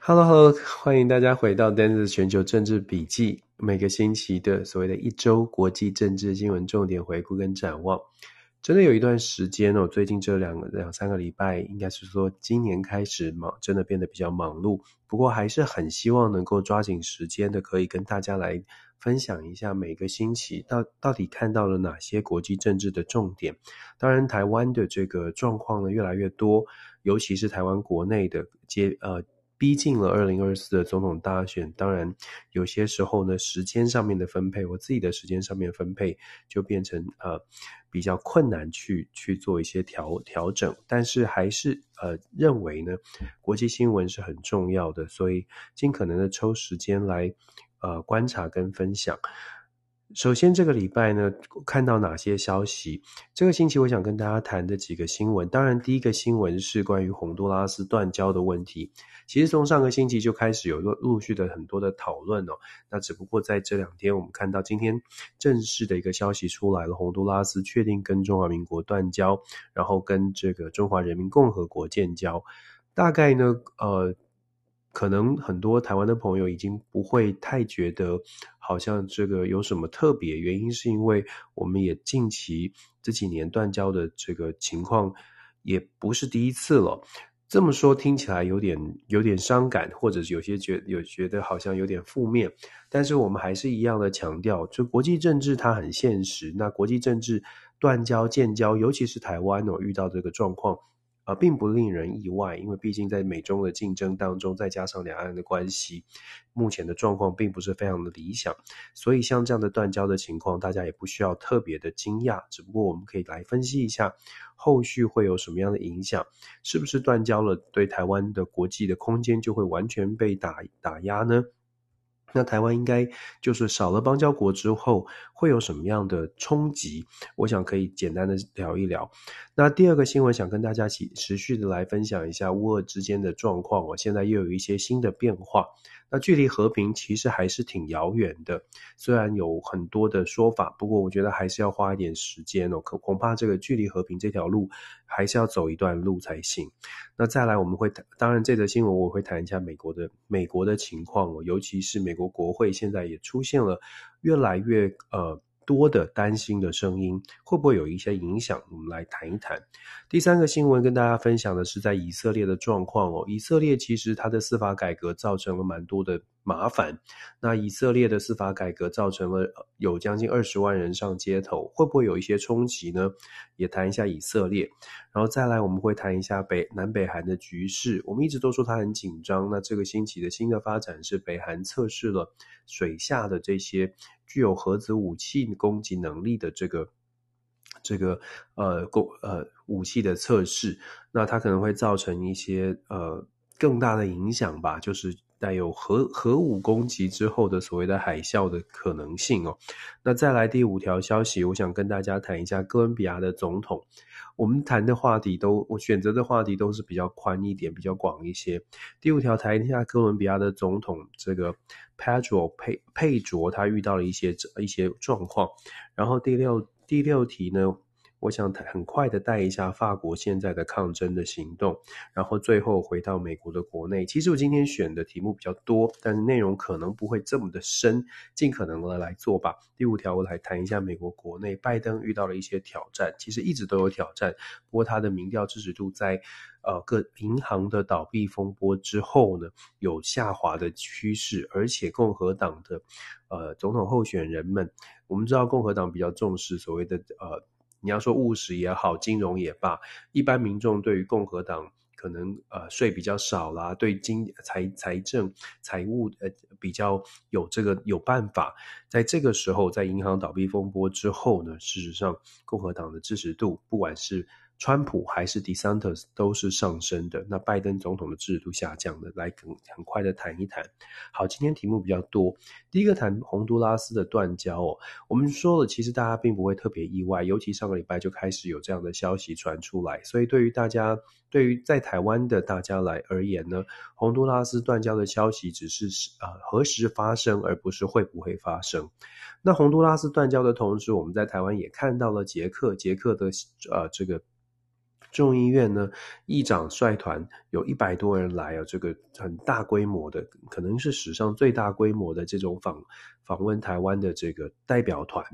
Hello Hello，欢迎大家回到 Dan's 全球政治笔记，每个星期的所谓的一周国际政治新闻重点回顾跟展望。真的有一段时间哦，最近这两两三个礼拜，应该是说今年开始忙，真的变得比较忙碌。不过还是很希望能够抓紧时间的，可以跟大家来分享一下每个星期到到底看到了哪些国际政治的重点。当然，台湾的这个状况呢越来越多，尤其是台湾国内的接呃。逼近了二零二四的总统大选，当然有些时候呢，时间上面的分配，我自己的时间上面分配就变成呃比较困难去去做一些调调整，但是还是呃认为呢，国际新闻是很重要的，所以尽可能的抽时间来呃观察跟分享。首先，这个礼拜呢，看到哪些消息？这个星期我想跟大家谈的几个新闻，当然第一个新闻是关于洪都拉斯断交的问题。其实从上个星期就开始有陆陆续的很多的讨论哦。那只不过在这两天，我们看到今天正式的一个消息出来了，洪都拉斯确定跟中华民国断交，然后跟这个中华人民共和国建交。大概呢，呃。可能很多台湾的朋友已经不会太觉得好像这个有什么特别，原因是因为我们也近期这几年断交的这个情况也不是第一次了。这么说听起来有点有点伤感，或者是有些觉有觉得好像有点负面，但是我们还是一样的强调，就国际政治它很现实。那国际政治断交建交，尤其是台湾哦，遇到这个状况。啊，并不令人意外，因为毕竟在美中的竞争当中，再加上两岸的关系，目前的状况并不是非常的理想，所以像这样的断交的情况，大家也不需要特别的惊讶。只不过我们可以来分析一下，后续会有什么样的影响？是不是断交了，对台湾的国际的空间就会完全被打打压呢？那台湾应该就是少了邦交国之后会有什么样的冲击？我想可以简单的聊一聊。那第二个新闻想跟大家一起持续的来分享一下乌俄之间的状况。我现在又有一些新的变化。那距离和平其实还是挺遥远的，虽然有很多的说法，不过我觉得还是要花一点时间哦。可恐怕这个距离和平这条路还是要走一段路才行。那再来我们会谈，当然这则新闻我会谈一下美国的美国的情况哦，尤其是美国国会现在也出现了越来越呃。多的担心的声音会不会有一些影响？我们来谈一谈。第三个新闻跟大家分享的是在以色列的状况哦。以色列其实它的司法改革造成了蛮多的麻烦。那以色列的司法改革造成了有将近二十万人上街头，会不会有一些冲击呢？也谈一下以色列，然后再来我们会谈一下北南北韩的局势。我们一直都说它很紧张。那这个星期的新的发展是北韩测试了水下的这些。具有核子武器攻击能力的这个这个呃攻呃武器的测试，那它可能会造成一些呃更大的影响吧，就是带有核核武攻击之后的所谓的海啸的可能性哦。那再来第五条消息，我想跟大家谈一下哥伦比亚的总统。我们谈的话题都，我选择的话题都是比较宽一点，比较广一些。第五条谈一下哥伦比亚的总统这个 Pedro 佩佩卓，他遇到了一些一些状况。然后第六第六题呢，我想很快的带一下法国现在的抗争的行动，然后最后回到美国的国内。其实我今天选的题目比较多，但是内容可能不会这么的深，尽可能的来做吧。第五条我来谈一下美国国内，拜登遇到了一些挑战，其实一直都有挑战，不过他的民调支持度在呃各银行的倒闭风波之后呢，有下滑的趋势，而且共和党的呃总统候选人们，我们知道共和党比较重视所谓的呃。你要说务实也好，金融也罢，一般民众对于共和党可能呃税比较少啦，对经财财政财务呃比较有这个有办法，在这个时候，在银行倒闭风波之后呢，事实上共和党的支持度，不管是川普还是 DeSantis 都是上升的，那拜登总统的制度下降的，来很很快的谈一谈。好，今天题目比较多，第一个谈洪都拉斯的断交哦。我们说了，其实大家并不会特别意外，尤其上个礼拜就开始有这样的消息传出来，所以对于大家，对于在台湾的大家来而言呢，洪都拉斯断交的消息只是呃何时发生，而不是会不会发生。那洪都拉斯断交的同时，我们在台湾也看到了捷克，捷克的呃这个。众议院呢，议长率团有一百多人来啊，这个很大规模的，可能是史上最大规模的这种访访问台湾的这个代表团，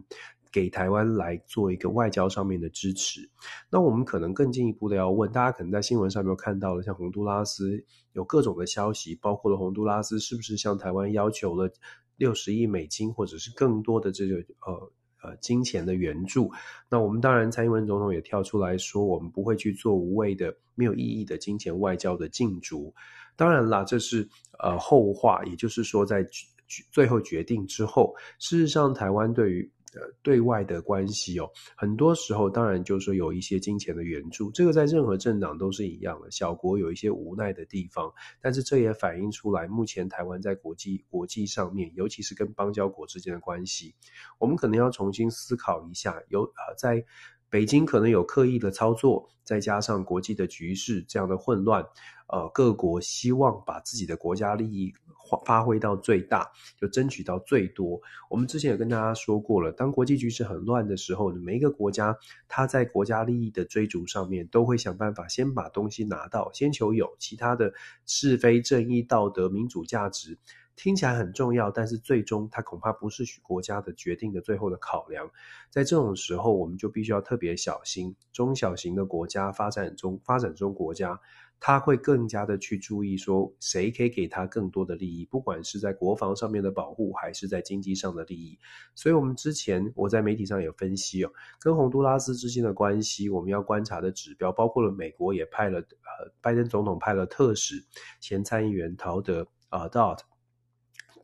给台湾来做一个外交上面的支持。那我们可能更进一步的要问，大家可能在新闻上面看到了，像洪都拉斯有各种的消息，包括了洪都拉斯是不是向台湾要求了六十亿美金，或者是更多的这个呃。呃，金钱的援助，那我们当然，蔡英文总统也跳出来说，我们不会去做无谓的、没有意义的金钱外交的禁逐。当然啦，这是呃后话，也就是说，在最后决定之后，事实上，台湾对于。对外的关系哦，很多时候当然就是说有一些金钱的援助，这个在任何政党都是一样的。小国有一些无奈的地方，但是这也反映出来，目前台湾在国际国际上面，尤其是跟邦交国之间的关系，我们可能要重新思考一下。有呃，在北京可能有刻意的操作，再加上国际的局势这样的混乱，呃，各国希望把自己的国家利益。发挥到最大，就争取到最多。我们之前也跟大家说过了，当国际局势很乱的时候，每一个国家，它在国家利益的追逐上面，都会想办法先把东西拿到，先求有，其他的是非、正义、道德、民主价值，听起来很重要，但是最终它恐怕不是国家的决定的最后的考量。在这种时候，我们就必须要特别小心，中小型的国家、发展中发展中国家。他会更加的去注意说，谁可以给他更多的利益，不管是在国防上面的保护，还是在经济上的利益。所以，我们之前我在媒体上有分析哦，跟洪都拉斯之间的关系，我们要观察的指标，包括了美国也派了呃，拜登总统派了特使前参议员陶德啊，Dot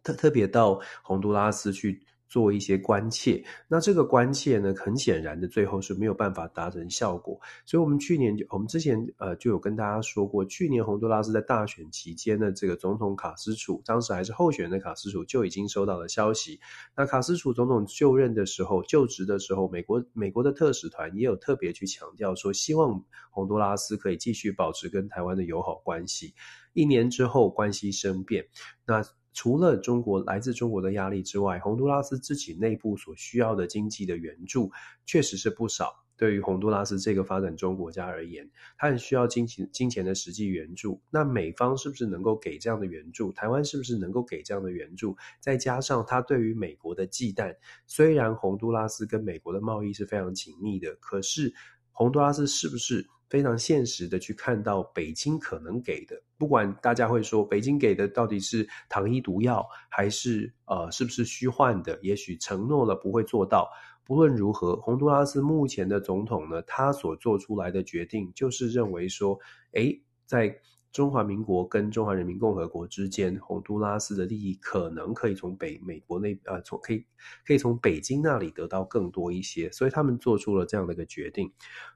特特别到洪都拉斯去。做一些关切，那这个关切呢，很显然的，最后是没有办法达成效果。所以，我们去年就，我们之前呃就有跟大家说过，去年洪都拉斯在大选期间的这个总统卡斯楚，当时还是候选的卡斯楚就已经收到了消息。那卡斯楚总统就任的时候，就职的时候，美国美国的特使团也有特别去强调说，希望洪都拉斯可以继续保持跟台湾的友好关系。一年之后，关系生变，那。除了中国来自中国的压力之外，洪都拉斯自己内部所需要的经济的援助确实是不少。对于洪都拉斯这个发展中国家而言，它很需要金钱金钱的实际援助。那美方是不是能够给这样的援助？台湾是不是能够给这样的援助？再加上他对于美国的忌惮，虽然洪都拉斯跟美国的贸易是非常紧密的，可是洪都拉斯是不是？非常现实的去看到北京可能给的，不管大家会说北京给的到底是糖衣毒药，还是呃是不是虚幻的？也许承诺了不会做到。不论如何，洪都拉斯目前的总统呢，他所做出来的决定就是认为说，诶，在。中华民国跟中华人民共和国之间，洪都拉斯的利益可能可以从北美国内呃，从可以可以从北京那里得到更多一些，所以他们做出了这样的一个决定。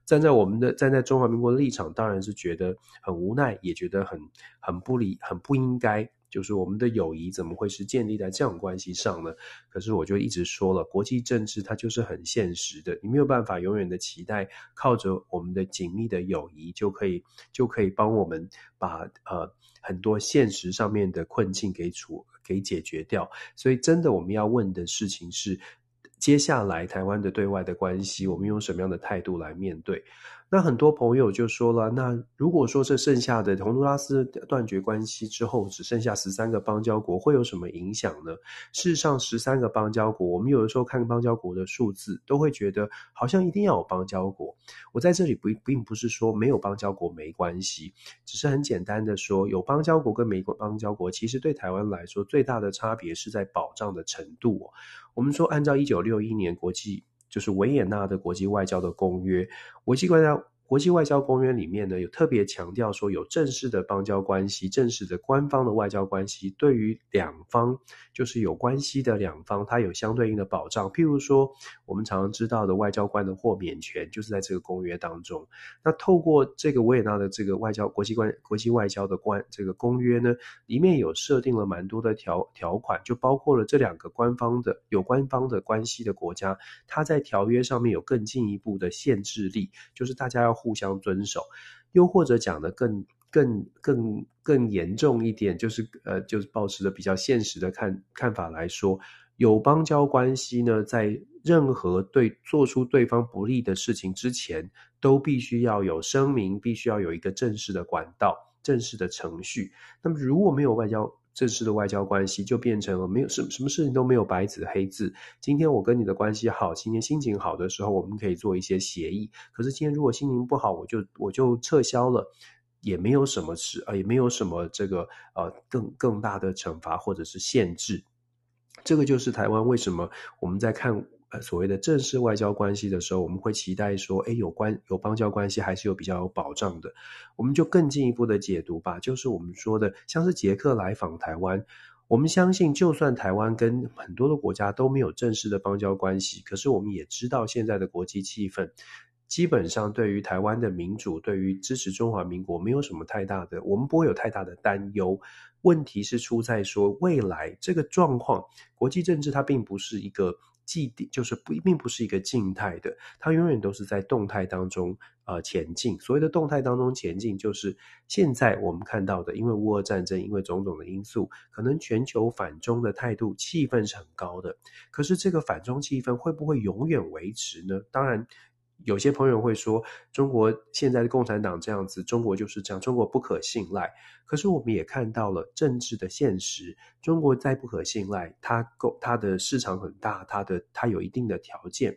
站在我们的站在中华民国的立场，当然是觉得很无奈，也觉得很很不理，很不应该。就是我们的友谊怎么会是建立在这样关系上呢？可是我就一直说了，国际政治它就是很现实的，你没有办法永远的期待靠着我们的紧密的友谊就可以就可以帮我们把呃很多现实上面的困境给处给解决掉。所以真的我们要问的事情是，接下来台湾的对外的关系，我们用什么样的态度来面对？那很多朋友就说了，那如果说这剩下的洪都拉斯断绝关系之后，只剩下十三个邦交国，会有什么影响呢？事实上，十三个邦交国，我们有的时候看邦交国的数字，都会觉得好像一定要有邦交国。我在这里不并不是说没有邦交国没关系，只是很简单的说，有邦交国跟没邦交国，其实对台湾来说最大的差别是在保障的程度。我们说，按照一九六一年国际。就是维也纳的国际外交的公约，国际外交国际外交公约里面呢，有特别强调说，有正式的邦交关系、正式的官方的外交关系，对于两方就是有关系的两方，它有相对应的保障。譬如说，我们常常知道的外交官的豁免权，就是在这个公约当中。那透过这个维也纳的这个外交国际关国际外交的关这个公约呢，里面有设定了蛮多的条条款，就包括了这两个官方的有官方的关系的国家，它在条约上面有更进一步的限制力，就是大家要。互相遵守，又或者讲的更更更更严重一点，就是呃，就是保持着比较现实的看看法来说，有邦交关系呢，在任何对做出对方不利的事情之前，都必须要有声明，必须要有一个正式的管道、正式的程序。那么如果没有外交，正式的外交关系就变成了没有什什么事情都没有白纸黑字。今天我跟你的关系好，今天心情好的时候，我们可以做一些协议。可是今天如果心情不好，我就我就撤销了，也没有什么事啊，也没有什么这个呃更更大的惩罚或者是限制。这个就是台湾为什么我们在看。所谓的正式外交关系的时候，我们会期待说，哎，有关有邦交关系还是有比较有保障的。我们就更进一步的解读吧，就是我们说的，像是捷克来访台湾，我们相信，就算台湾跟很多的国家都没有正式的邦交关系，可是我们也知道现在的国际气氛，基本上对于台湾的民主，对于支持中华民国，没有什么太大的，我们不会有太大的担忧。问题是出在说，未来这个状况，国际政治它并不是一个。既定就是不一并不是一个静态的，它永远都是在动态当中呃前进。所谓的动态当中前进，就是现在我们看到的，因为乌俄战争，因为种种的因素，可能全球反中的态度气氛是很高的。可是这个反中气氛会不会永远维持呢？当然。有些朋友会说，中国现在的共产党这样子，中国就是这样，中国不可信赖。可是我们也看到了政治的现实，中国再不可信赖，它够它的市场很大，它的它有一定的条件。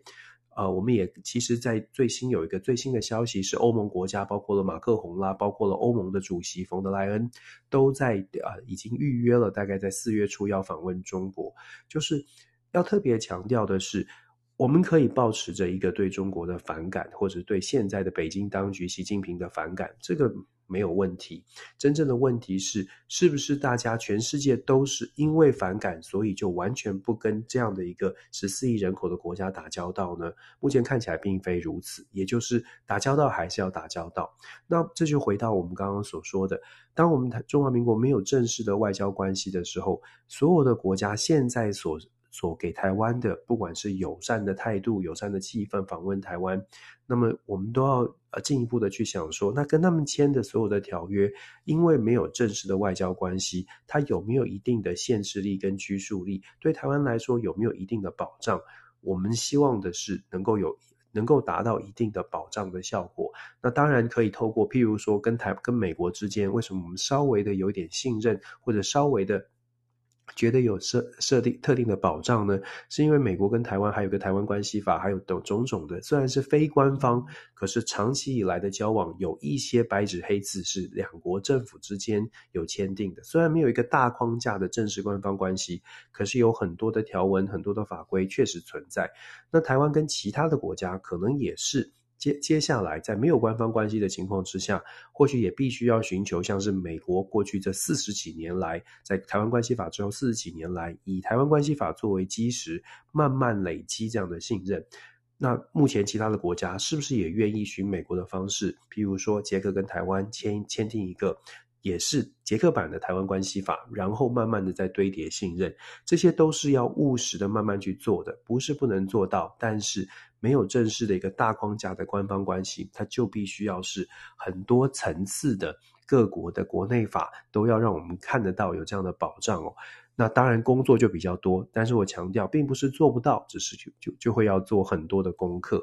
呃，我们也其实，在最新有一个最新的消息是，欧盟国家包括了马克宏啦，包括了欧盟的主席冯德莱恩，都在呃已经预约了，大概在四月初要访问中国。就是要特别强调的是。我们可以抱持着一个对中国的反感，或者对现在的北京当局习近平的反感，这个没有问题。真正的问题是，是不是大家全世界都是因为反感，所以就完全不跟这样的一个十四亿人口的国家打交道呢？目前看起来并非如此，也就是打交道还是要打交道。那这就回到我们刚刚所说的，当我们中华民国没有正式的外交关系的时候，所有的国家现在所所给台湾的，不管是友善的态度、友善的气氛，访问台湾，那么我们都要呃进一步的去想说，那跟他们签的所有的条约，因为没有正式的外交关系，它有没有一定的限制力跟拘束力？对台湾来说有没有一定的保障？我们希望的是能够有能够达到一定的保障的效果。那当然可以透过譬如说跟台跟美国之间，为什么我们稍微的有点信任，或者稍微的。觉得有设设定特定的保障呢，是因为美国跟台湾还有个台湾关系法，还有等种种的，虽然是非官方，可是长期以来的交往有一些白纸黑字是两国政府之间有签订的。虽然没有一个大框架的正式官方关系，可是有很多的条文、很多的法规确实存在。那台湾跟其他的国家可能也是。接接下来，在没有官方关系的情况之下，或许也必须要寻求像是美国过去这四十几年来，在台湾关系法之后四十几年来，以台湾关系法作为基石，慢慢累积这样的信任。那目前其他的国家是不是也愿意循美国的方式？譬如说，捷克跟台湾签签订一个。也是捷克版的台湾关系法，然后慢慢的在堆叠信任，这些都是要务实的慢慢去做的，不是不能做到，但是没有正式的一个大框架的官方关系，它就必须要是很多层次的各国的国内法都要让我们看得到有这样的保障哦。那当然工作就比较多，但是我强调并不是做不到，只是就就就会要做很多的功课，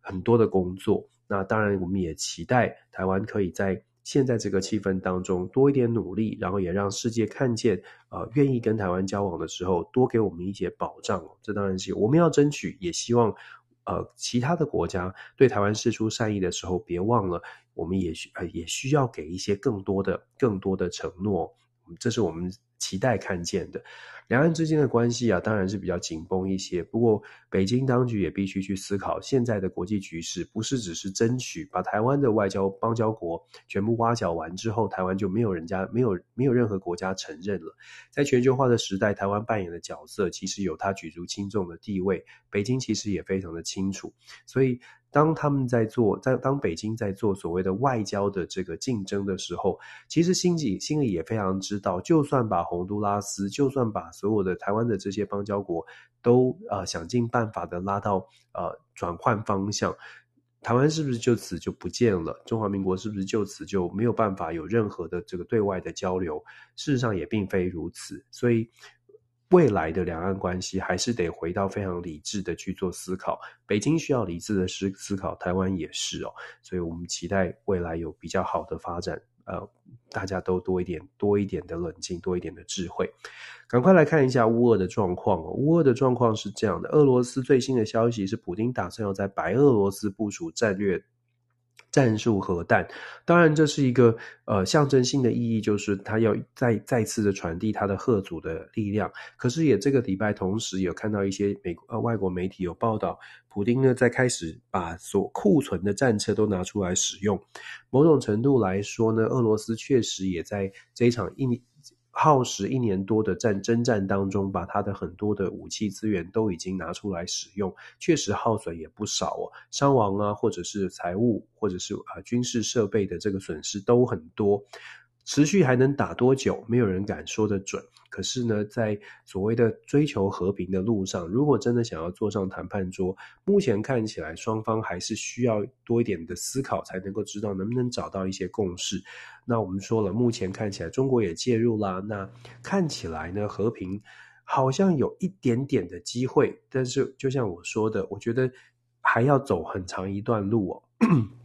很多的工作。那当然我们也期待台湾可以在。现在这个气氛当中多一点努力，然后也让世界看见，呃，愿意跟台湾交往的时候，多给我们一些保障。这当然是我们要争取，也希望，呃，其他的国家对台湾释出善意的时候，别忘了，我们也需呃也需要给一些更多的、更多的承诺。这是我们期待看见的。两岸之间的关系啊，当然是比较紧绷一些。不过，北京当局也必须去思考，现在的国际局势不是只是争取把台湾的外交邦交国全部挖角完之后，台湾就没有人家没有没有任何国家承认了。在全球化的时代，台湾扮演的角色其实有它举足轻重的地位，北京其实也非常的清楚。所以，当他们在做，在当北京在做所谓的外交的这个竞争的时候，其实心里心里也非常知道，就算把洪都拉斯，就算把所有的台湾的这些邦交国都呃想尽办法的拉到呃转换方向，台湾是不是就此就不见了？中华民国是不是就此就没有办法有任何的这个对外的交流？事实上也并非如此，所以。未来的两岸关系还是得回到非常理智的去做思考。北京需要理智的思思考，台湾也是哦。所以我们期待未来有比较好的发展。呃，大家都多一点、多一点的冷静，多一点的智慧。赶快来看一下乌俄的状况哦。乌俄的状况是这样的：俄罗斯最新的消息是，普丁打算要在白俄罗斯部署战略。战术核弹，当然这是一个呃象征性的意义，就是他要再再次的传递他的赫组的力量。可是也这个礼拜，同时有看到一些美呃外国媒体有报道，普丁呢在开始把所库存的战车都拿出来使用。某种程度来说呢，俄罗斯确实也在这一场一耗时一年多的战争战当中，把他的很多的武器资源都已经拿出来使用，确实耗损也不少哦，伤亡啊，或者是财物，或者是啊军事设备的这个损失都很多。持续还能打多久？没有人敢说得准。可是呢，在所谓的追求和平的路上，如果真的想要坐上谈判桌，目前看起来双方还是需要多一点的思考，才能够知道能不能找到一些共识。那我们说了，目前看起来中国也介入啦，那看起来呢，和平好像有一点点的机会。但是就像我说的，我觉得还要走很长一段路哦。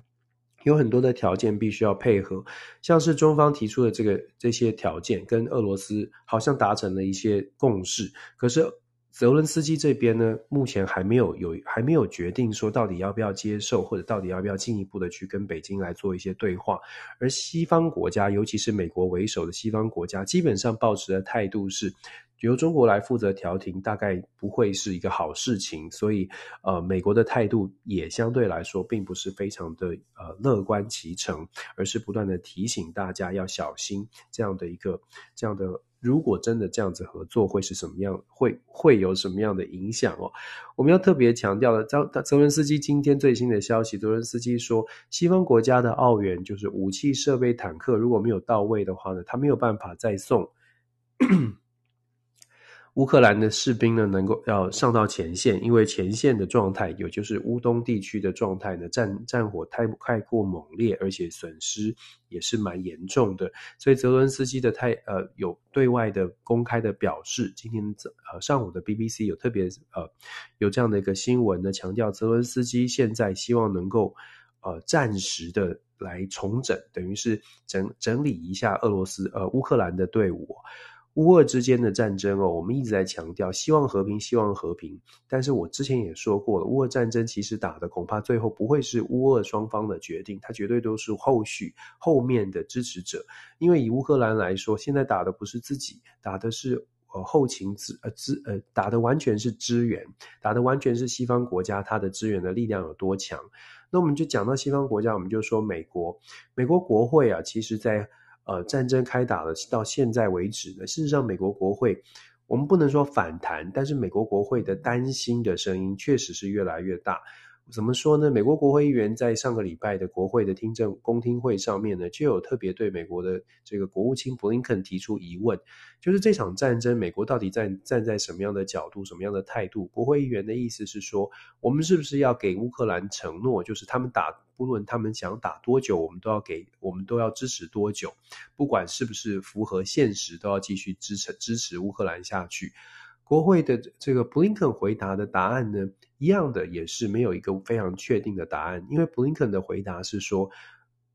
有很多的条件必须要配合，像是中方提出的这个这些条件，跟俄罗斯好像达成了一些共识。可是泽伦斯基这边呢，目前还没有有还没有决定说到底要不要接受，或者到底要不要进一步的去跟北京来做一些对话。而西方国家，尤其是美国为首的西方国家，基本上抱持的态度是。由中国来负责调停，大概不会是一个好事情，所以，呃，美国的态度也相对来说并不是非常的呃乐观其成，而是不断的提醒大家要小心这样的一个这样的，如果真的这样子合作会是什么样，会会有什么样的影响哦？我们要特别强调的，泽泽伦斯基今天最新的消息，泽伦斯基说，西方国家的奥援就是武器设备、坦克如果没有到位的话呢，他没有办法再送。乌克兰的士兵呢，能够要上到前线，因为前线的状态，也就是乌东地区的状态呢，战战火太太过猛烈，而且损失也是蛮严重的。所以泽伦斯基的太呃有对外的公开的表示，今天呃上午的 BBC 有特别呃有这样的一个新闻呢，强调泽伦斯基现在希望能够呃暂时的来重整，等于是整整理一下俄罗斯呃乌克兰的队伍。乌俄之间的战争哦，我们一直在强调希望和平，希望和平。但是我之前也说过了，乌俄战争其实打的恐怕最后不会是乌俄双方的决定，它绝对都是后续后面的支持者。因为以乌克兰来说，现在打的不是自己，打的是呃后勤支呃支呃打的完全是支援，打的完全是西方国家它的支援的力量有多强。那我们就讲到西方国家，我们就说美国，美国国会啊，其实在。呃，战争开打了到现在为止呢，事实上，美国国会我们不能说反弹，但是美国国会的担心的声音确实是越来越大。怎么说呢？美国国会议员在上个礼拜的国会的听证公听会上面呢，就有特别对美国的这个国务卿布林肯提出疑问，就是这场战争，美国到底站站在什么样的角度、什么样的态度？国会议员的意思是说，我们是不是要给乌克兰承诺，就是他们打，不论他们想打多久，我们都要给，我们都要支持多久，不管是不是符合现实，都要继续支持支持乌克兰下去。国会的这个布林肯回答的答案呢，一样的也是没有一个非常确定的答案，因为布林肯的回答是说，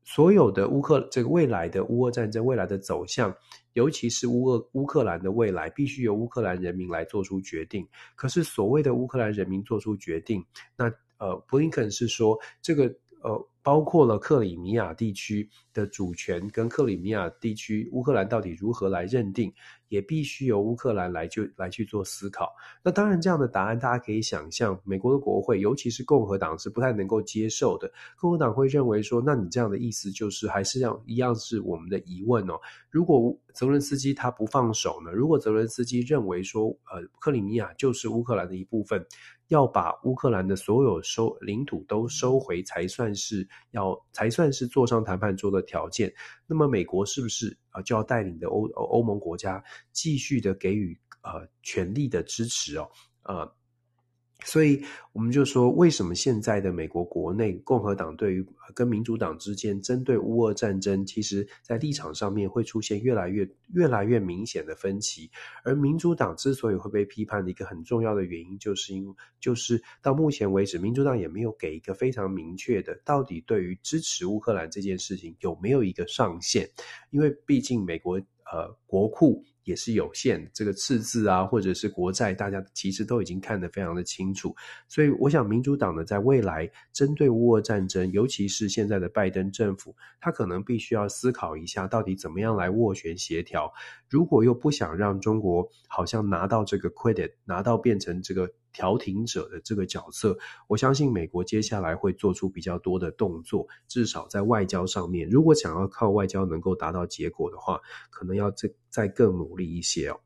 所有的乌克这个未来的乌俄战争未来的走向，尤其是乌俄乌克兰的未来，必须由乌克兰人民来做出决定。可是所谓的乌克兰人民做出决定，那呃布林肯是说这个呃包括了克里米亚地区的主权跟克里米亚地区乌克兰到底如何来认定，也必须由乌克兰来就来去做思考。那当然，这样的答案大家可以想象，美国的国会，尤其是共和党是不太能够接受的。共和党会认为说，那你这样的意思就是还是要一样是我们的疑问哦。如果泽伦斯基他不放手呢？如果泽伦斯基认为说，呃，克里米亚就是乌克兰的一部分。要把乌克兰的所有收领土都收回，才算是要才算是坐上谈判桌的条件。那么美国是不是啊就要带领的欧欧盟国家继续的给予呃权力的支持哦？呃。所以我们就说，为什么现在的美国国内共和党对于跟民主党之间针对乌俄战争，其实在立场上面会出现越来越越来越明显的分歧。而民主党之所以会被批判的一个很重要的原因，就是因就是到目前为止，民主党也没有给一个非常明确的，到底对于支持乌克兰这件事情有没有一个上限？因为毕竟美国呃国库。也是有限，这个赤字啊，或者是国债，大家其实都已经看得非常的清楚。所以，我想民主党呢，在未来针对乌俄战争，尤其是现在的拜登政府，他可能必须要思考一下，到底怎么样来斡旋协调。如果又不想让中国好像拿到这个 credit，拿到变成这个。调停者的这个角色，我相信美国接下来会做出比较多的动作，至少在外交上面，如果想要靠外交能够达到结果的话，可能要这再更努力一些哦。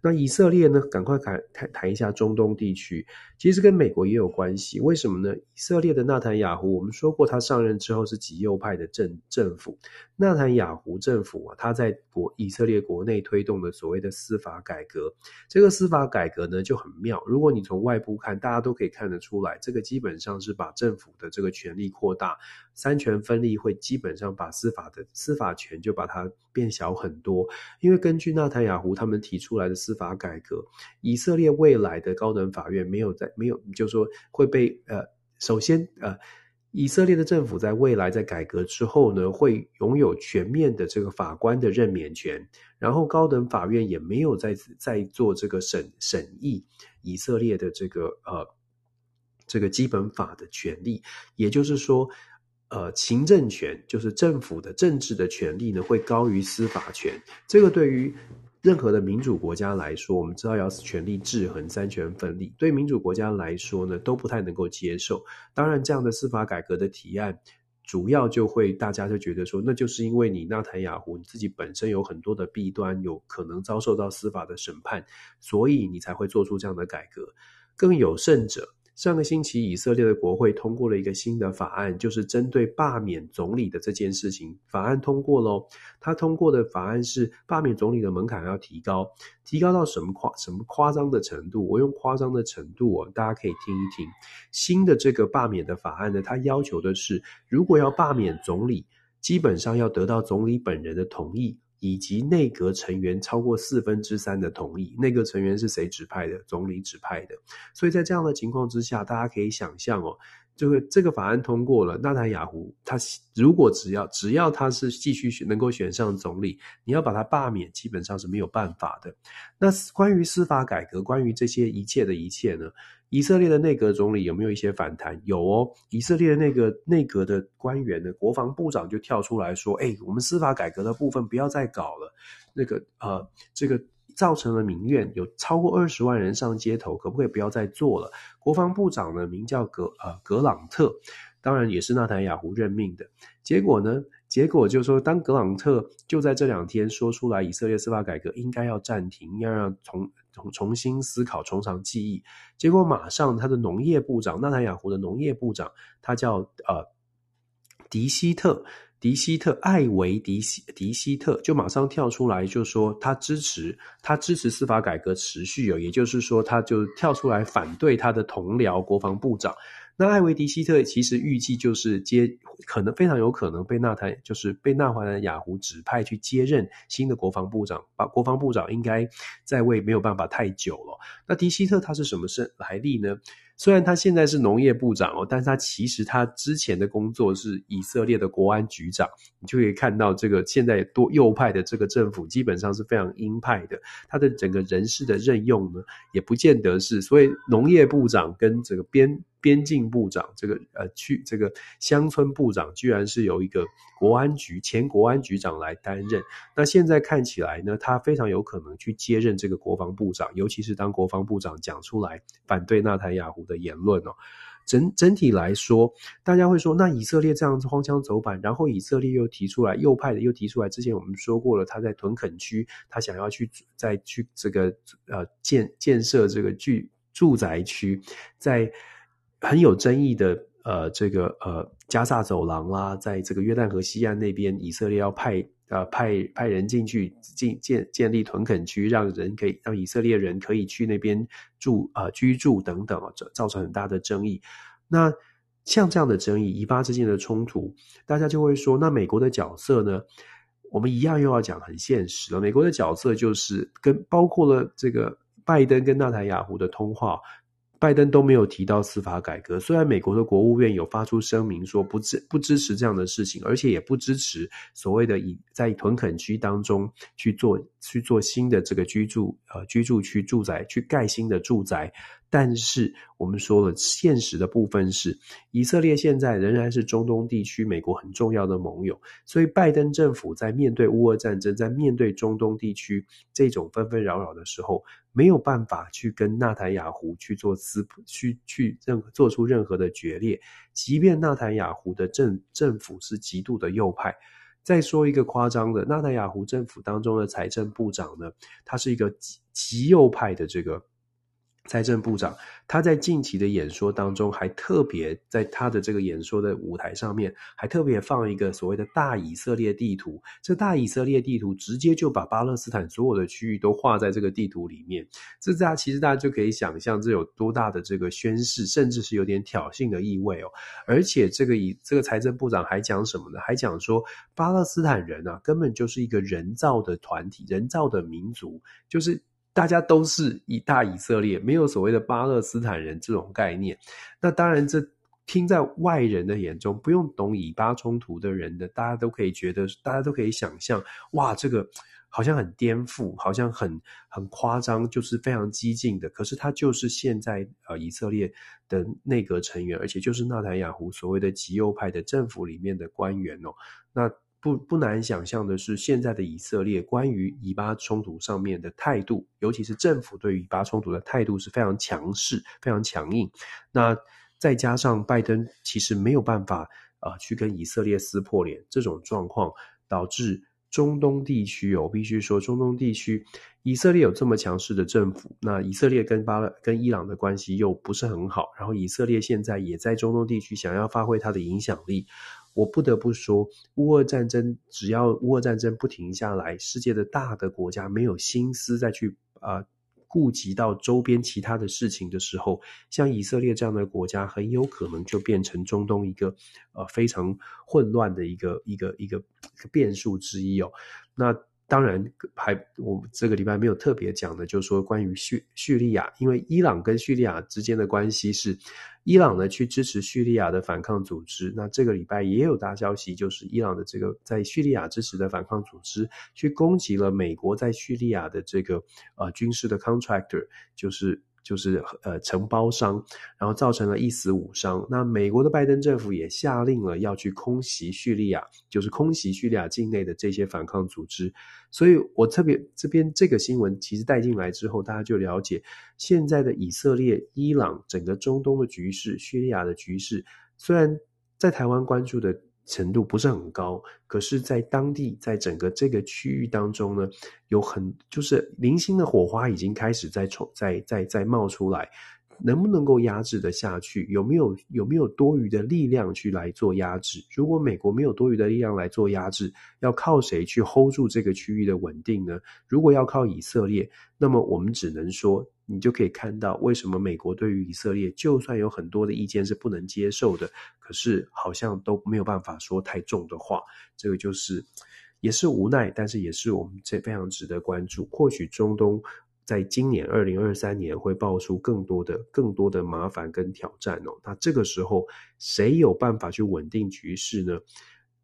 那以色列呢？赶快谈谈谈一下中东地区，其实跟美国也有关系。为什么呢？以色列的纳坦雅胡，我们说过他上任之后是极右派的政政府。纳坦雅胡政府啊，他在国以色列国内推动的所谓的司法改革，这个司法改革呢就很妙。如果你从外部看，大家都可以看得出来，这个基本上是把政府的这个权力扩大，三权分立会基本上把司法的司法权就把它变小很多。因为跟根据纳坦雅胡他们提出来的司法改革，以色列未来的高等法院没有在没有，就说会被呃，首先呃，以色列的政府在未来在改革之后呢，会拥有全面的这个法官的任免权，然后高等法院也没有在在做这个审审议以色列的这个呃这个基本法的权利，也就是说，呃，行政权就是政府的政治的权利呢，会高于司法权，这个对于。任何的民主国家来说，我们知道要权力制衡、三权分立，对民主国家来说呢，都不太能够接受。当然，这样的司法改革的提案，主要就会大家就觉得说，那就是因为你纳坦雅胡你自己本身有很多的弊端，有可能遭受到司法的审判，所以你才会做出这样的改革。更有甚者。上个星期，以色列的国会通过了一个新的法案，就是针对罢免总理的这件事情。法案通过喽，他通过的法案是罢免总理的门槛要提高，提高到什么夸什么夸张的程度？我用夸张的程度哦，大家可以听一听。新的这个罢免的法案呢，它要求的是，如果要罢免总理，基本上要得到总理本人的同意。以及内阁成员超过四分之三的同意，内阁成员是谁指派的？总理指派的。所以在这样的情况之下，大家可以想象哦，这个这个法案通过了，纳坦雅胡他如果只要只要他是继续能够选上总理，你要把他罢免，基本上是没有办法的。那关于司法改革，关于这些一切的一切呢？以色列的内阁总理有没有一些反弹？有哦，以色列的那个内阁的官员呢，国防部长就跳出来说：“哎，我们司法改革的部分不要再搞了，那个呃，这个造成了民怨，有超过二十万人上街头，可不可以不要再做了？”国防部长呢，名叫格呃格朗特，当然也是纳坦雅胡任命的。结果呢？结果就是说，当格朗特就在这两天说出来，以色列司法改革应该要暂停，要让从重重新思考，从长计议。结果马上他的农业部长，纳坦雅湖的农业部长，他叫呃迪希特，迪希特艾维迪希迪希特，就马上跳出来就说他支持他支持司法改革持续有，也就是说，他就跳出来反对他的同僚国防部长。那艾维迪希特其实预计就是接，可能非常有可能被纳台，就是被纳华兰雅虎指派去接任新的国防部长。把国防部长应该在位没有办法太久了。那迪希特他是什么身来历呢？虽然他现在是农业部长哦，但是他其实他之前的工作是以色列的国安局长。你就可以看到，这个现在多右派的这个政府基本上是非常鹰派的。他的整个人事的任用呢，也不见得是所以农业部长跟这个边边境部长，这个呃去这个乡村部长，居然是由一个国安局前国安局长来担任。那现在看起来呢，他非常有可能去接任这个国防部长，尤其是当国防部长讲出来反对纳坦雅胡的言论哦，整整体来说，大家会说，那以色列这样子荒腔走板，然后以色列又提出来，右派的又提出来，之前我们说过了，他在屯垦区，他想要去再去这个呃建建设这个住住宅区，在很有争议的呃这个呃加萨走廊啦，在这个约旦河西岸那边，以色列要派。呃，派派人进去建建建立屯垦区，让人可以让以色列人可以去那边住呃居住等等啊，这造成很大的争议。那像这样的争议，以巴之间的冲突，大家就会说，那美国的角色呢？我们一样又要讲很现实了。美国的角色就是跟包括了这个拜登跟纳坦雅胡的通话。拜登都没有提到司法改革，虽然美国的国务院有发出声明说不支不支持这样的事情，而且也不支持所谓的以在屯垦区当中去做去做新的这个居住呃居住区住宅去盖新的住宅。但是我们说了，现实的部分是，以色列现在仍然是中东地区美国很重要的盟友，所以拜登政府在面对乌俄战争，在面对中东地区这种纷纷扰扰的时候，没有办法去跟纳坦雅胡去做撕去去任做出任何的决裂，即便纳坦雅胡的政政府是极度的右派。再说一个夸张的，纳坦雅胡政府当中的财政部长呢，他是一个极极右派的这个。财政部长他在近期的演说当中，还特别在他的这个演说的舞台上面，还特别放一个所谓的大以色列地图。这大以色列地图直接就把巴勒斯坦所有的区域都画在这个地图里面。这大家其实大家就可以想象，这有多大的这个宣示，甚至是有点挑衅的意味哦。而且这个以这个财政部长还讲什么呢？还讲说巴勒斯坦人啊，根本就是一个人造的团体，人造的民族，就是。大家都是以大以色列，没有所谓的巴勒斯坦人这种概念。那当然，这听在外人的眼中，不用懂以巴冲突的人的，大家都可以觉得，大家都可以想象，哇，这个好像很颠覆，好像很很夸张，就是非常激进的。可是他就是现在呃以色列的内阁成员，而且就是纳坦雅胡所谓的极右派的政府里面的官员哦。那不不难想象的是，现在的以色列关于以巴冲突上面的态度，尤其是政府对于以巴冲突的态度是非常强势、非常强硬。那再加上拜登其实没有办法啊、去跟以色列撕破脸，这种状况导致中东地区哦，我必须说中东地区以色列有这么强势的政府，那以色列跟巴勒跟伊朗的关系又不是很好，然后以色列现在也在中东地区想要发挥它的影响力。我不得不说，乌俄战争只要乌俄战争不停下来，世界的大的国家没有心思再去啊、呃、顾及到周边其他的事情的时候，像以色列这样的国家，很有可能就变成中东一个呃非常混乱的一个一个一个变数之一哦。那当然还我这个礼拜没有特别讲的，就是说关于叙叙利亚，因为伊朗跟叙利亚之间的关系是。伊朗呢，去支持叙利亚的反抗组织。那这个礼拜也有大消息，就是伊朗的这个在叙利亚支持的反抗组织，去攻击了美国在叙利亚的这个呃军事的 contractor，就是。就是呃承包商，然后造成了一死五伤。那美国的拜登政府也下令了要去空袭叙利亚，就是空袭叙利亚境内的这些反抗组织。所以我特别这边这个新闻其实带进来之后，大家就了解现在的以色列、伊朗整个中东的局势、叙利亚的局势，虽然在台湾关注的。程度不是很高，可是，在当地，在整个这个区域当中呢，有很就是零星的火花已经开始在冲，在在在冒出来，能不能够压制得下去？有没有有没有多余的力量去来做压制？如果美国没有多余的力量来做压制，要靠谁去 hold 住这个区域的稳定呢？如果要靠以色列，那么我们只能说。你就可以看到，为什么美国对于以色列，就算有很多的意见是不能接受的，可是好像都没有办法说太重的话。这个就是，也是无奈，但是也是我们这非常值得关注。或许中东在今年二零二三年会爆出更多的、更多的麻烦跟挑战哦。那这个时候，谁有办法去稳定局势呢？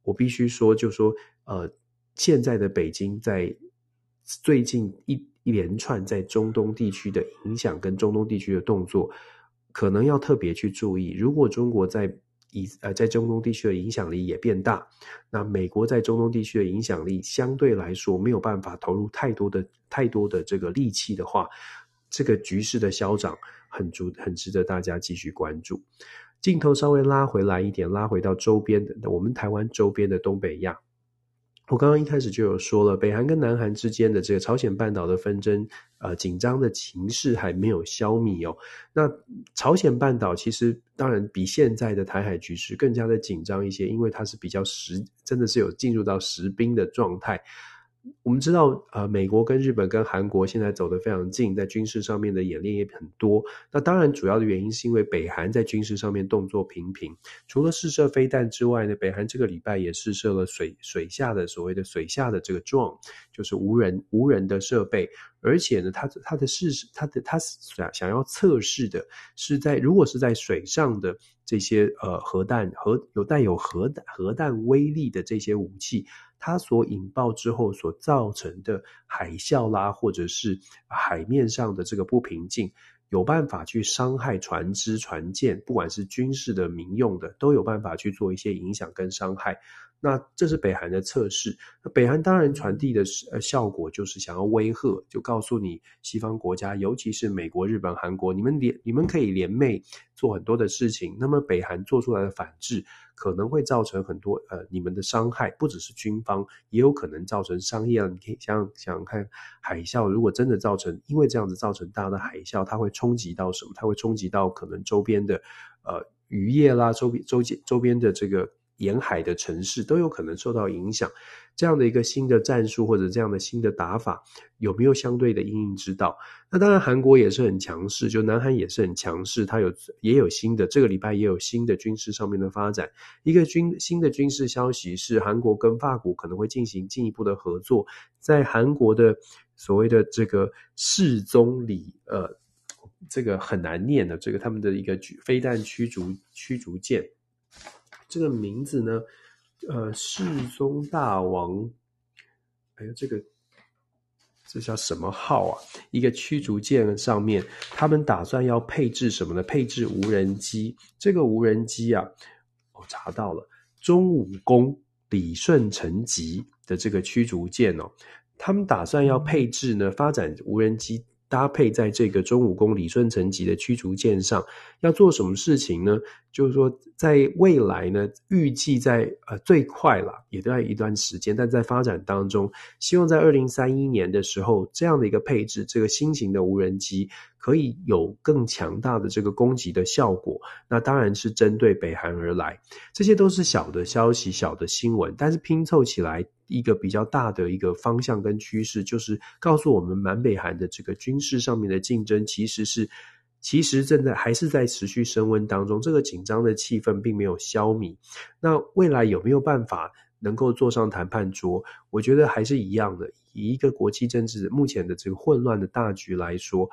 我必须说，就说呃，现在的北京在最近一一连串在中东地区的影响跟中东地区的动作，可能要特别去注意。如果中国在以呃，在中东地区的影响力也变大，那美国在中东地区的影响力相对来说没有办法投入太多的太多的这个力气的话，这个局势的消长很足很值得大家继续关注。镜头稍微拉回来一点，拉回到周边的我们台湾周边的东北亚。我刚刚一开始就有说了，北韩跟南韩之间的这个朝鲜半岛的纷争，呃，紧张的情势还没有消弭哦。那朝鲜半岛其实当然比现在的台海局势更加的紧张一些，因为它是比较实，真的是有进入到实兵的状态。我们知道，呃，美国跟日本跟韩国现在走得非常近，在军事上面的演练也很多。那当然，主要的原因是因为北韩在军事上面动作频频。除了试射飞弹之外呢，北韩这个礼拜也试射了水水下的所谓的水下的这个撞就是无人无人的设备。而且呢，它它的试试它的它想想要测试的是在如果是在水上的这些呃核弹核有带有核弹核弹威力的这些武器。它所引爆之后所造成的海啸啦，或者是海面上的这个不平静，有办法去伤害船只、船舰，不管是军事的、民用的，都有办法去做一些影响跟伤害。那这是北韩的测试，那北韩当然传递的呃效果就是想要威吓，就告诉你西方国家，尤其是美国、日本、韩国，你们联你们可以联袂做很多的事情。那么北韩做出来的反制可能会造成很多呃你们的伤害，不只是军方，也有可能造成商业。你可以想想想看，海啸如果真的造成，因为这样子造成大的海啸，它会冲击到什么？它会冲击到可能周边的呃渔业啦，周边周边周边的这个。沿海的城市都有可能受到影响，这样的一个新的战术或者这样的新的打法，有没有相对的因应之道？那当然，韩国也是很强势，就南韩也是很强势，它有也有新的，这个礼拜也有新的军事上面的发展。一个军新的军事消息是，韩国跟法国可能会进行进一步的合作，在韩国的所谓的这个世宗里，呃，这个很难念的这个他们的一个飞弹驱逐驱逐舰。这个名字呢，呃，世宗大王，哎呀，这个这叫什么号啊？一个驱逐舰上面，他们打算要配置什么呢？配置无人机。这个无人机啊，我查到了，中武功李舜臣级的这个驱逐舰哦，他们打算要配置呢，发展无人机。搭配在这个中武功李顺成级的驱逐舰上，要做什么事情呢？就是说，在未来呢，预计在呃最快了，也都要一段时间，但在发展当中，希望在二零三一年的时候，这样的一个配置，这个新型的无人机可以有更强大的这个攻击的效果。那当然是针对北韩而来，这些都是小的消息、小的新闻，但是拼凑起来。一个比较大的一个方向跟趋势，就是告诉我们，南北韩的这个军事上面的竞争，其实是其实正在还是在持续升温当中。这个紧张的气氛并没有消弭。那未来有没有办法能够坐上谈判桌？我觉得还是一样的。以一个国际政治目前的这个混乱的大局来说。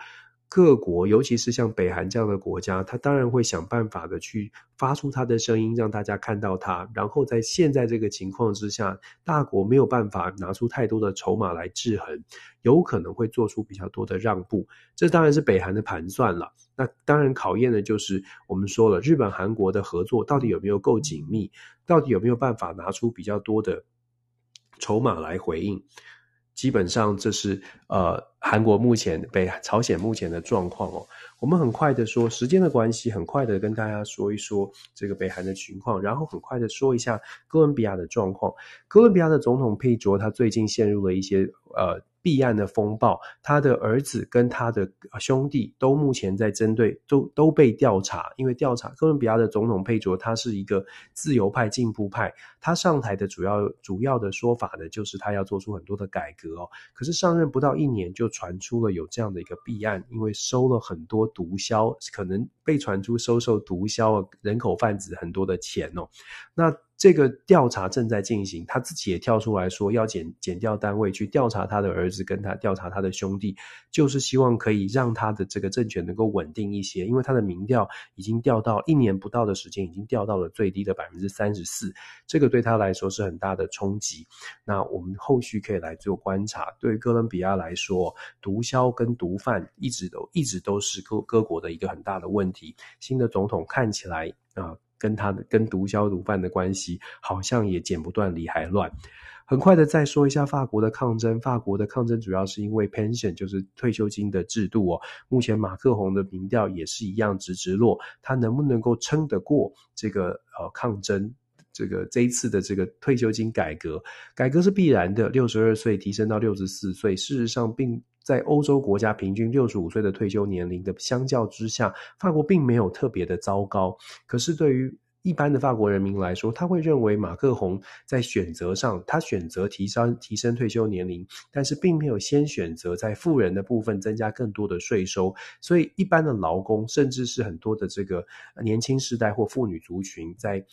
各国，尤其是像北韩这样的国家，他当然会想办法的去发出他的声音，让大家看到他。然后在现在这个情况之下，大国没有办法拿出太多的筹码来制衡，有可能会做出比较多的让步。这当然是北韩的盘算了。那当然考验的就是我们说了，日本、韩国的合作到底有没有够紧密，到底有没有办法拿出比较多的筹码来回应。基本上这是呃韩国目前北朝鲜目前的状况哦。我们很快的说，时间的关系，很快的跟大家说一说这个北韩的情况，然后很快的说一下哥伦比亚的状况。哥伦比亚的总统佩卓他最近陷入了一些呃。弊案的风暴，他的儿子跟他的兄弟都目前在针对，都都被调查。因为调查哥伦比亚的总统佩卓，他是一个自由派进步派，他上台的主要主要的说法呢，就是他要做出很多的改革哦。可是上任不到一年，就传出了有这样的一个弊案，因为收了很多毒枭，可能被传出收受毒枭、人口贩子很多的钱哦。那这个调查正在进行，他自己也跳出来说要检检调单位去调查他的儿子，跟他调查他的兄弟，就是希望可以让他的这个政权能够稳定一些，因为他的民调已经掉到一年不到的时间，已经掉到了最低的百分之三十四，这个对他来说是很大的冲击。那我们后续可以来做观察。对于哥伦比亚来说，毒枭跟毒贩一直都一直都是各各国的一个很大的问题。新的总统看起来啊。跟他的跟毒枭毒贩的关系好像也剪不断理还乱。很快的再说一下法国的抗争，法国的抗争主要是因为 pension 就是退休金的制度哦。目前马克宏的民调也是一样直直落，他能不能够撑得过这个呃抗争？这个这一次的这个退休金改革，改革是必然的，六十二岁提升到六十四岁，事实上并。在欧洲国家平均六十五岁的退休年龄的相较之下，法国并没有特别的糟糕。可是对于一般的法国人民来说，他会认为马克宏在选择上，他选择提升提升退休年龄，但是并没有先选择在富人的部分增加更多的税收，所以一般的劳工，甚至是很多的这个年轻世代或妇女族群，在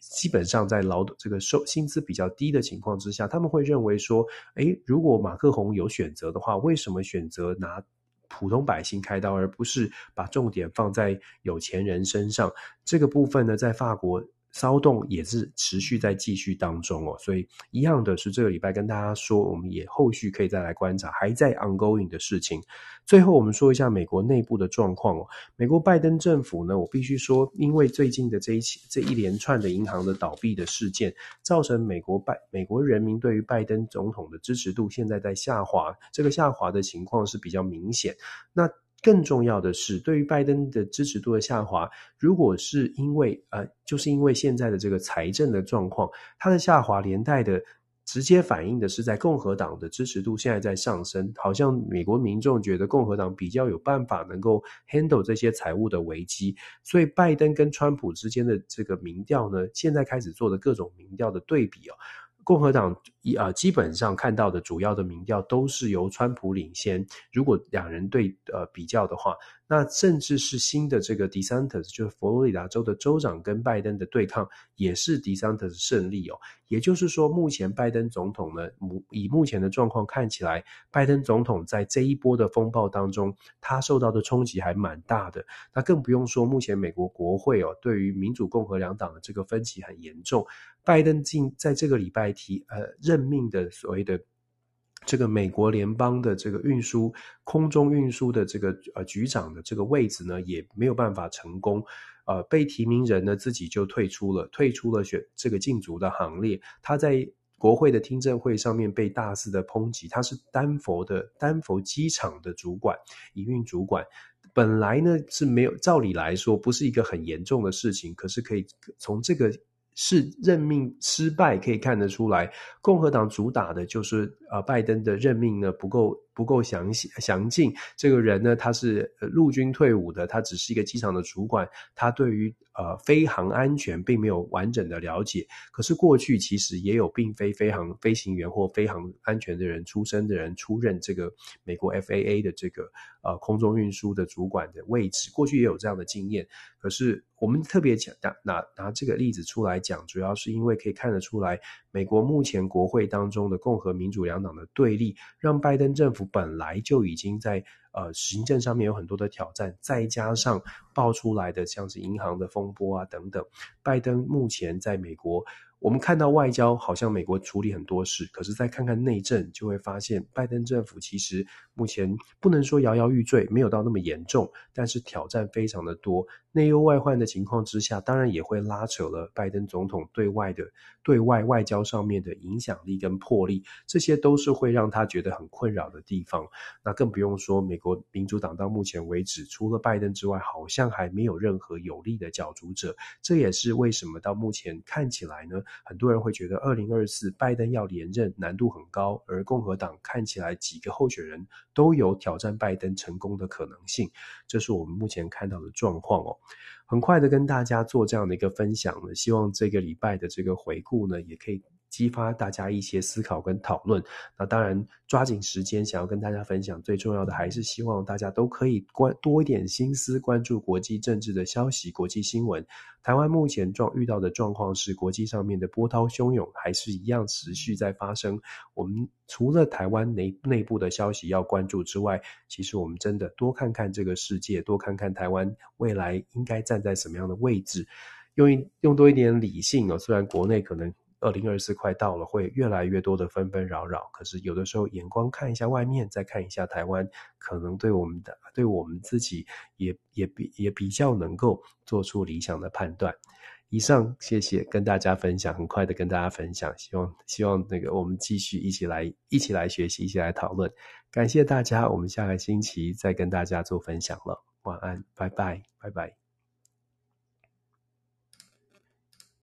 基本上在劳动这个收薪资比较低的情况之下，他们会认为说，哎，如果马克宏有选择的话，为什么选择拿普通百姓开刀，而不是把重点放在有钱人身上？这个部分呢，在法国。骚动也是持续在继续当中哦，所以一样的是这个礼拜跟大家说，我们也后续可以再来观察还在 ongoing 的事情。最后我们说一下美国内部的状况哦，美国拜登政府呢，我必须说，因为最近的这一起这一连串的银行的倒闭的事件，造成美国拜美国人民对于拜登总统的支持度现在在下滑，这个下滑的情况是比较明显。那更重要的是，对于拜登的支持度的下滑，如果是因为呃，就是因为现在的这个财政的状况，它的下滑连带的直接反映的是在共和党的支持度现在在上升，好像美国民众觉得共和党比较有办法能够 handle 这些财务的危机，所以拜登跟川普之间的这个民调呢，现在开始做的各种民调的对比哦。共和党一啊，基本上看到的主要的民调都是由川普领先。如果两人对呃比较的话，那甚至是新的这个 DeSantis，就是佛罗里达州的州长跟拜登的对抗，也是 DeSantis 胜利哦。也就是说，目前拜登总统呢，以目前的状况看起来，拜登总统在这一波的风暴当中，他受到的冲击还蛮大的。那更不用说，目前美国国会哦，对于民主共和两党的这个分歧很严重。拜登竟在这个礼拜提呃任命的所谓的这个美国联邦的这个运输空中运输的这个呃局长的这个位置呢，也没有办法成功，呃被提名人呢自己就退出了，退出了选这个竞逐的行列。他在国会的听证会上面被大肆的抨击，他是丹佛的丹佛机场的主管营运主管，本来呢是没有照理来说不是一个很严重的事情，可是可以从这个。是任命失败，可以看得出来，共和党主打的就是呃，拜登的任命呢不够不够详细详尽。这个人呢，他是陆军退伍的，他只是一个机场的主管，他对于呃飞航安全并没有完整的了解。可是过去其实也有并非飞航飞行员或飞航安全的人出身的人出任这个美国 FAA 的这个呃空中运输的主管的位置，过去也有这样的经验。可是我们特别讲拿拿拿这个例子出来讲，主要是因为可以看得出来，美国目前国会当中的共和民主两党的对立，让拜登政府本来就已经在呃行政上面有很多的挑战，再加上爆出来的像是银行的风波啊等等，拜登目前在美国。我们看到外交好像美国处理很多事，可是再看看内政，就会发现拜登政府其实目前不能说摇摇欲坠，没有到那么严重，但是挑战非常的多。内忧外患的情况之下，当然也会拉扯了拜登总统对外的对外外交上面的影响力跟魄力，这些都是会让他觉得很困扰的地方。那更不用说美国民主党到目前为止，除了拜登之外，好像还没有任何有力的角逐者。这也是为什么到目前看起来呢？很多人会觉得，二零二四拜登要连任难度很高，而共和党看起来几个候选人都有挑战拜登成功的可能性。这是我们目前看到的状况哦。很快的跟大家做这样的一个分享呢，希望这个礼拜的这个回顾呢，也可以激发大家一些思考跟讨论。那当然，抓紧时间想要跟大家分享，最重要的还是希望大家都可以关多一点心思，关注国际政治的消息、国际新闻。台湾目前状遇到的状况是，国际上面的波涛汹涌还是一样持续在发生。我们除了台湾内内部的消息要关注之外，其实我们真的多看看这个世界，多看看台湾未来应该站在什么样的位置。用一用多一点理性哦，虽然国内可能二零二四快到了，会越来越多的纷纷扰扰，可是有的时候眼光看一下外面，再看一下台湾，可能对我们的对我们自己也也比也比较能够做出理想的判断。以上，谢谢跟大家分享，很快的跟大家分享，希望希望那个我们继续一起来一起来学习，一起来讨论。感谢大家，我们下个星期再跟大家做分享了。晚安，拜拜，拜拜。